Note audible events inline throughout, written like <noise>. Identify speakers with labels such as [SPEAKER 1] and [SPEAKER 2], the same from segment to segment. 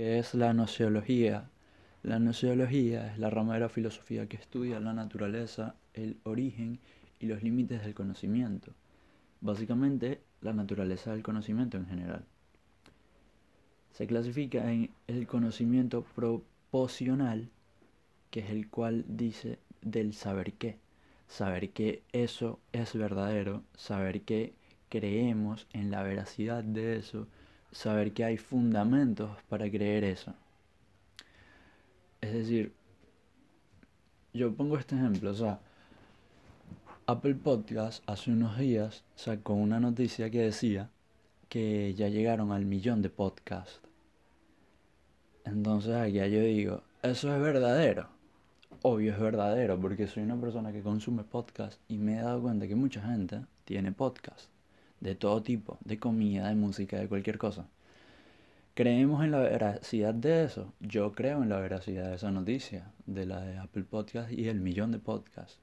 [SPEAKER 1] ¿Qué es la nociología? La nociología es la rama de la filosofía que estudia la naturaleza, el origen y los límites del conocimiento. Básicamente, la naturaleza del conocimiento en general. Se clasifica en el conocimiento proposicional, que es el cual dice del saber qué. Saber que eso es verdadero, saber que creemos en la veracidad de eso, saber que hay fundamentos para creer eso. Es decir, yo pongo este ejemplo, o sea, Apple Podcast hace unos días sacó una noticia que decía que ya llegaron al millón de podcasts. Entonces aquí yo digo, eso es verdadero. Obvio es verdadero, porque soy una persona que consume podcast y me he dado cuenta que mucha gente tiene podcast de todo tipo, de comida, de música, de cualquier cosa. ¿Creemos en la veracidad de eso? Yo creo en la veracidad de esa noticia, de la de Apple Podcast y el millón de podcasts.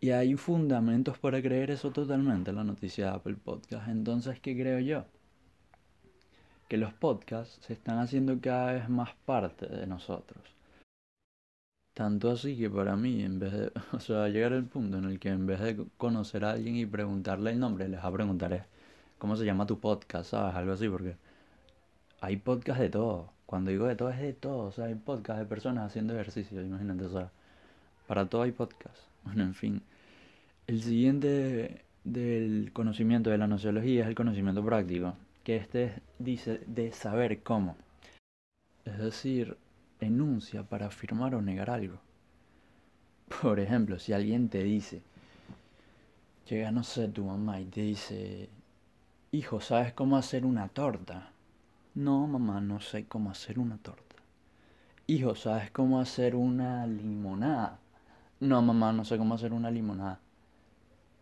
[SPEAKER 1] Y hay fundamentos para creer eso totalmente, la noticia de Apple Podcast. Entonces, ¿qué creo yo? Que los podcasts se están haciendo cada vez más parte de nosotros. Tanto así que para mí, en vez de, <laughs> o sea, llegar al punto en el que en vez de conocer a alguien y preguntarle el nombre, les va a preguntar cómo se llama tu podcast, ¿sabes? Algo así, porque hay podcast de todo. Cuando digo de todo es de todo, o sea, hay podcast de personas haciendo ejercicio, imagínate, o sea, para todo hay podcast. <laughs> Bueno, en fin. El siguiente del conocimiento de la nociología es el conocimiento práctico, que este dice de saber cómo. Es decir, enuncia para afirmar o negar algo. Por ejemplo, si alguien te dice, llega, no sé, tu mamá y te dice, hijo, ¿sabes cómo hacer una torta? No, mamá, no sé cómo hacer una torta. Hijo, ¿sabes cómo hacer una limonada? No, mamá, no sé cómo hacer una limonada.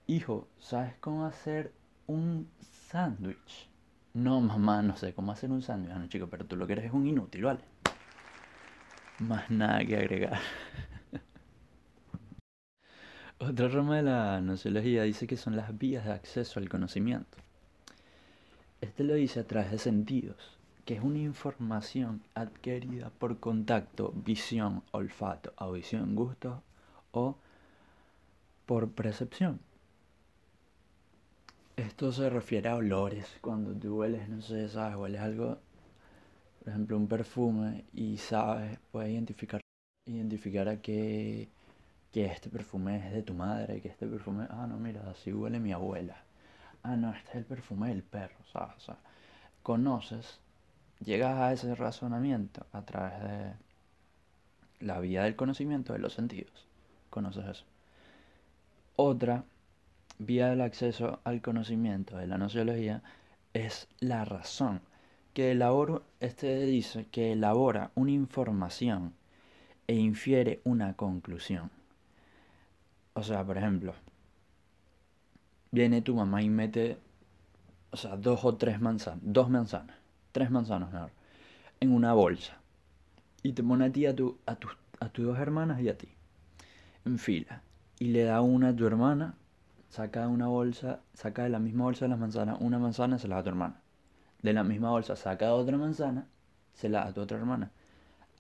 [SPEAKER 1] Hijo, ¿sabes cómo hacer un sándwich? No, mamá, no sé cómo hacer un sándwich. Ah, no, chico, pero tú lo que eres es un inútil, ¿vale? Más nada que agregar. <laughs> Otra rama de la nociología dice que son las vías de acceso al conocimiento. Este lo dice a través de sentidos, que es una información adquirida por contacto, visión, olfato, audición, gusto o por percepción. Esto se refiere a olores. Cuando tú hueles, no sé, sabes, hueles algo por ejemplo, un perfume y sabes, puedes identificar, identificar a que, que este perfume es de tu madre, que este perfume, ah, no, mira, así huele mi abuela. Ah, no, este es el perfume del perro, ¿sabes? O conoces, llegas a ese razonamiento a través de la vía del conocimiento de los sentidos. Conoces eso. Otra vía del acceso al conocimiento de la nociología es la razón que elabora, este dice que elabora una información e infiere una conclusión. O sea, por ejemplo, viene tu mamá y mete, o sea, dos o tres manzanas, dos manzanas, tres manzanas mejor, en una bolsa. Y te pone a ti, a, tu, a, a tus dos hermanas y a ti, en fila. Y le da una a tu hermana, saca de una bolsa, saca de la misma bolsa de las manzanas, una manzana se la da a tu hermana de la misma bolsa saca otra manzana, se la da a tu otra hermana.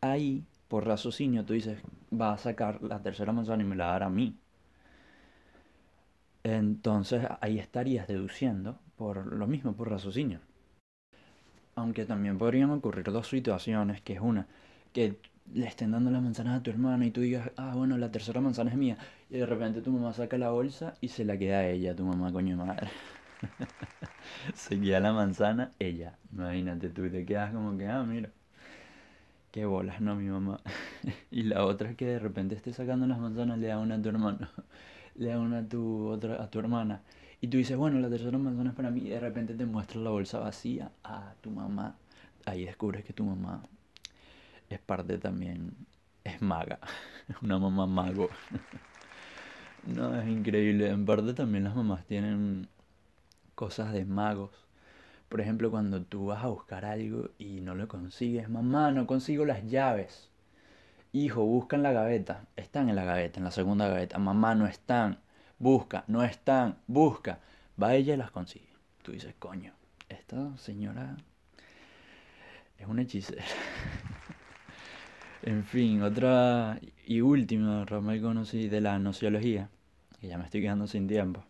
[SPEAKER 1] Ahí, por raciocinio, tú dices, va a sacar la tercera manzana y me la dará a mí. Entonces ahí estarías deduciendo por lo mismo, por raciocinio. Aunque también podrían ocurrir dos situaciones, que es una, que le estén dando las manzanas a tu hermana y tú digas, ah, bueno, la tercera manzana es mía. Y de repente tu mamá saca la bolsa y se la queda a ella, tu mamá, coño madre. <laughs> Seguía la manzana, ella. Imagínate, tú te quedas como que, ah, mira. Qué bolas, no, mi mamá. <laughs> y la otra es que de repente esté sacando las manzanas, le da una a tu hermano, <laughs> le da una a tu, otra, a tu hermana. Y tú dices, bueno, la tercera manzana es para mí. Y de repente te muestra la bolsa vacía a tu mamá. Ahí descubres que tu mamá es parte también, es maga. Una mamá mago. no, es increíble. En parte también las mamás tienen cosas de magos. Por ejemplo, cuando tú vas a buscar algo y no lo consigues, mamá, no consigo las llaves. Hijo, busca en la gaveta. Están en la gaveta, en la segunda gaveta. Mamá, no están. Busca, no están. Busca. Va ella y las consigue. Tú dices, coño, esta señora Es una hechicera. <laughs> en fin, otra y última rama que conocí de la nociología, que ya me estoy quedando sin tiempo,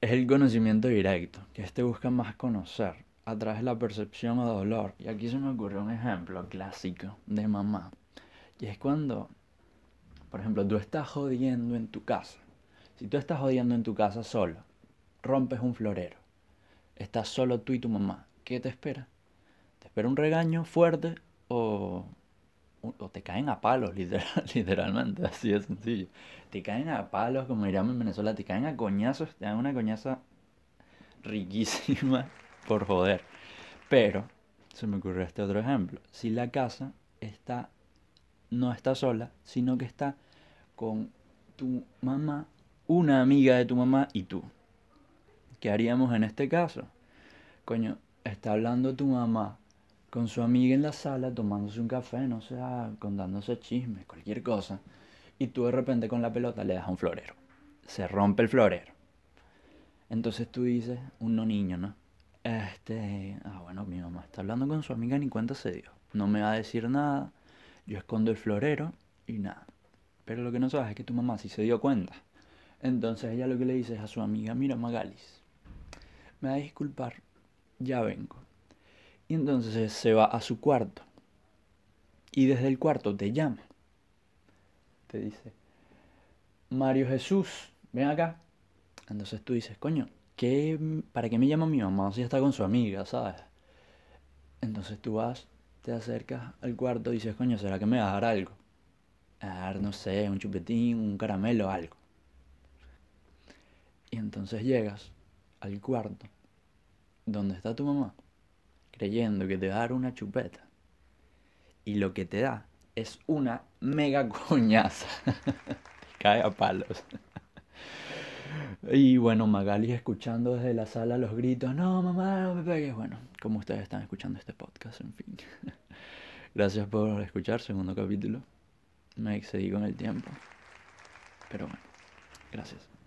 [SPEAKER 1] es el conocimiento directo, que este busca más conocer a través de la percepción o dolor. Y aquí se me ocurre un ejemplo clásico de mamá. Y es cuando, por ejemplo, tú estás jodiendo en tu casa. Si tú estás jodiendo en tu casa solo, rompes un florero, estás solo tú y tu mamá, ¿qué te espera? ¿Te espera un regaño fuerte o, te caen a palos, <laughs> literal, literalmente, así de sencillo? Te caen a palos, como diríamos en Venezuela, te caen a coñazos, te dan una coñaza riquísima <laughs> por joder. Pero, se me ocurrió este otro ejemplo. Si la casa está, no está sola, sino que está con tu mamá, una amiga de tu mamá y tú. ¿Qué haríamos en este caso? Coño, está hablando tu mamá con su amiga en la sala tomándose un café, no sé, contándose chismes, cualquier cosa. Y tú de repente con la pelota le das un florero. Se rompe el florero. Entonces tú dices, un no niño, ¿no? Este, ah, bueno, mi mamá está hablando con su amiga ni cuenta se dio. No me va a decir nada. Yo escondo el florero y nada. Pero lo que no sabes es que tu mamá sí se dio cuenta. Entonces ella lo que le dice es a su amiga, mira Magalis, me va a disculpar, ya vengo. Y entonces se va a su cuarto. Y desde el cuarto te llama. Te dice, Mario Jesús, ven acá. Entonces tú dices, coño, ¿qué, ¿para qué me llama mi mamá si está con su amiga, sabes? Entonces tú vas, te acercas al cuarto y dices, coño, ¿será que me va a dar algo? A dar, no sé, un chupetín, un caramelo, algo. Y entonces llegas al cuarto donde está tu mamá, creyendo que te va a dar una chupeta. Y lo que te da es una mega coñaza. <laughs> te cae a palos. Y bueno, Magali escuchando desde la sala los gritos, no, mamá, no me pegues. Bueno, como ustedes están escuchando este podcast, en fin. <laughs> Gracias por escuchar, segundo capítulo. Me excedí con el tiempo. Pero bueno, gracias.